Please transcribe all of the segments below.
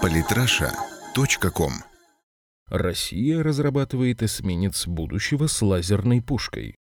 Политраша.ком Россия разрабатывает эсминец будущего с лазерной пушкой.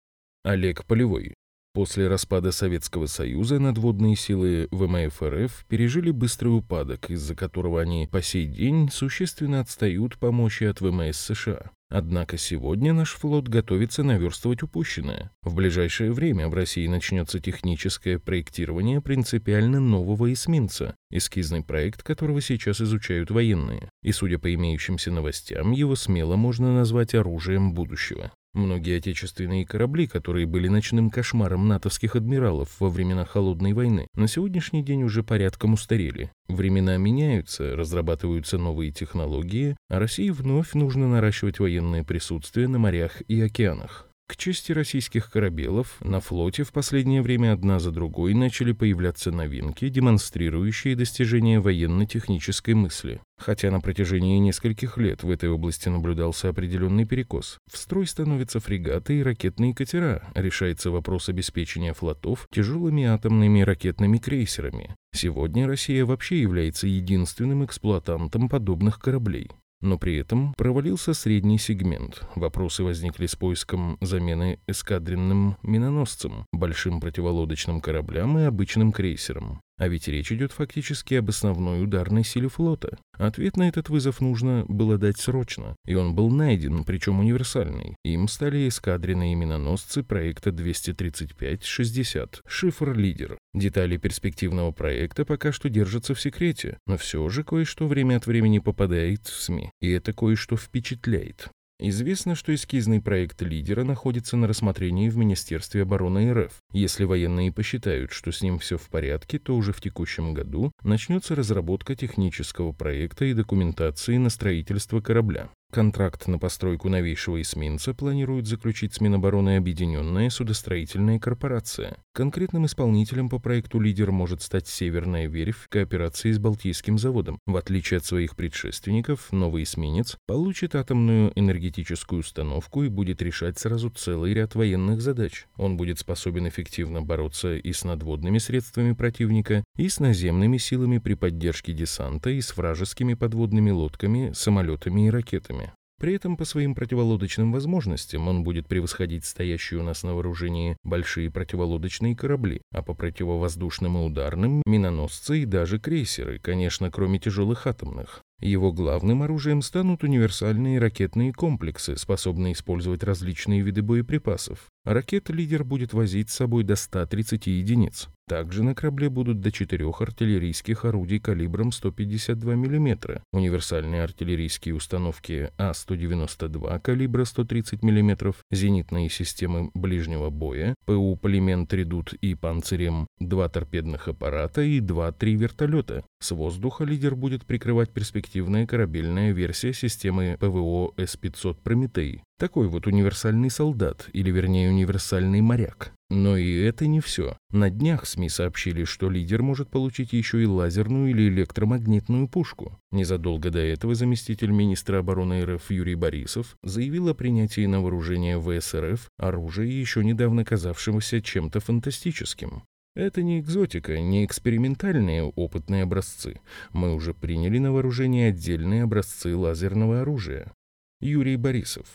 Олег Полевой. После распада Советского Союза надводные силы ВМФ РФ пережили быстрый упадок, из-за которого они по сей день существенно отстают по мощи от ВМС США. Однако сегодня наш флот готовится наверстывать упущенное. В ближайшее время в России начнется техническое проектирование принципиально нового эсминца, эскизный проект которого сейчас изучают военные. И судя по имеющимся новостям, его смело можно назвать оружием будущего. Многие отечественные корабли, которые были ночным кошмаром натовских адмиралов во времена Холодной войны, на сегодняшний день уже порядком устарели. Времена меняются, разрабатываются новые технологии, а России вновь нужно наращивать военное присутствие на морях и океанах. К чести российских корабелов, на флоте в последнее время одна за другой начали появляться новинки, демонстрирующие достижения военно-технической мысли. Хотя на протяжении нескольких лет в этой области наблюдался определенный перекос. В строй становятся фрегаты и ракетные катера, решается вопрос обеспечения флотов тяжелыми атомными ракетными крейсерами. Сегодня Россия вообще является единственным эксплуатантом подобных кораблей. Но при этом провалился средний сегмент. Вопросы возникли с поиском замены эскадренным миноносцем, большим противолодочным кораблям и обычным крейсером. А ведь речь идет фактически об основной ударной силе флота. Ответ на этот вызов нужно было дать срочно, и он был найден, причем универсальный. Им стали эскадренные миноносцы проекта 235-60 «Шифр-лидер». Детали перспективного проекта пока что держатся в секрете, но все же кое-что время от времени попадает в СМИ, и это кое-что впечатляет. Известно, что эскизный проект лидера находится на рассмотрении в Министерстве обороны РФ. Если военные посчитают, что с ним все в порядке, то уже в текущем году начнется разработка технического проекта и документации на строительство корабля. Контракт на постройку новейшего эсминца планирует заключить с Минобороны Объединенная судостроительная корпорация. Конкретным исполнителем по проекту «Лидер» может стать Северная верфь в кооперации с Балтийским заводом. В отличие от своих предшественников, новый эсминец получит атомную энергетическую установку и будет решать сразу целый ряд военных задач. Он будет способен эффективно бороться и с надводными средствами противника, и с наземными силами при поддержке десанта, и с вражескими подводными лодками, самолетами и ракетами. При этом по своим противолодочным возможностям он будет превосходить стоящие у нас на вооружении большие противолодочные корабли, а по противовоздушным и ударным – миноносцы и даже крейсеры, конечно, кроме тяжелых атомных. Его главным оружием станут универсальные ракетные комплексы, способные использовать различные виды боеприпасов. Ракет-лидер будет возить с собой до 130 единиц. Также на корабле будут до четырех артиллерийских орудий калибром 152 мм, универсальные артиллерийские установки А-192 калибра 130 мм, зенитные системы ближнего боя, ПУ «Полимент Редут» и «Панцирем», два торпедных аппарата и два-три вертолета. С воздуха лидер будет прикрывать перспективная корабельная версия системы ПВО С-500 «Прометей». Такой вот универсальный солдат, или вернее универсальный моряк. Но и это не все. На днях СМИ сообщили, что лидер может получить еще и лазерную или электромагнитную пушку. Незадолго до этого заместитель министра обороны РФ Юрий Борисов заявил о принятии на вооружение ВСРФ оружия, еще недавно казавшегося чем-то фантастическим. Это не экзотика, не экспериментальные опытные образцы. Мы уже приняли на вооружение отдельные образцы лазерного оружия. Юрий Борисов.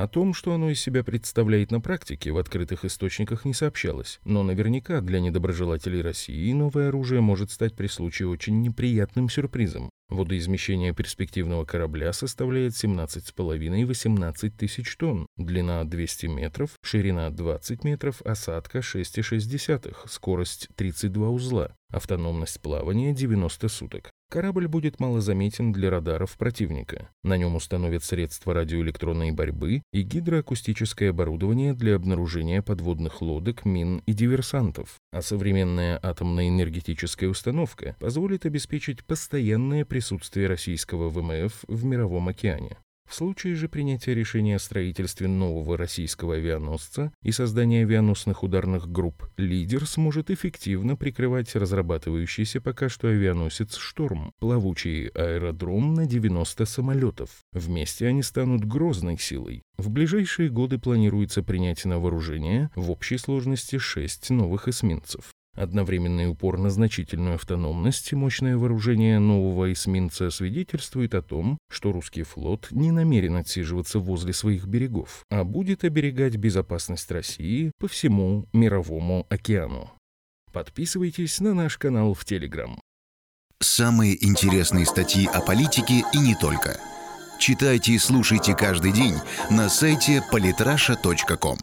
О том, что оно из себя представляет на практике, в открытых источниках не сообщалось, но наверняка для недоброжелателей России новое оружие может стать при случае очень неприятным сюрпризом. Водоизмещение перспективного корабля составляет 17,5-18 тысяч тонн, длина 200 метров, ширина 20 метров, осадка 6,6, скорость 32 узла, автономность плавания 90 суток. Корабль будет малозаметен для радаров противника. На нем установят средства радиоэлектронной борьбы и гидроакустическое оборудование для обнаружения подводных лодок, мин и диверсантов. А современная атомная энергетическая установка позволит обеспечить постоянное присутствие российского ВМФ в Мировом океане. В случае же принятия решения о строительстве нового российского авианосца и создания авианосных ударных групп, лидер сможет эффективно прикрывать разрабатывающийся пока что авианосец «Шторм», плавучий аэродром на 90 самолетов. Вместе они станут грозной силой. В ближайшие годы планируется принять на вооружение в общей сложности 6 новых эсминцев. Одновременный упор на значительную автономность и мощное вооружение нового эсминца свидетельствует о том, что русский флот не намерен отсиживаться возле своих берегов, а будет оберегать безопасность России по всему мировому океану. Подписывайтесь на наш канал в Телеграм. Самые интересные статьи о политике и не только. Читайте и слушайте каждый день на сайте polytrasha.com.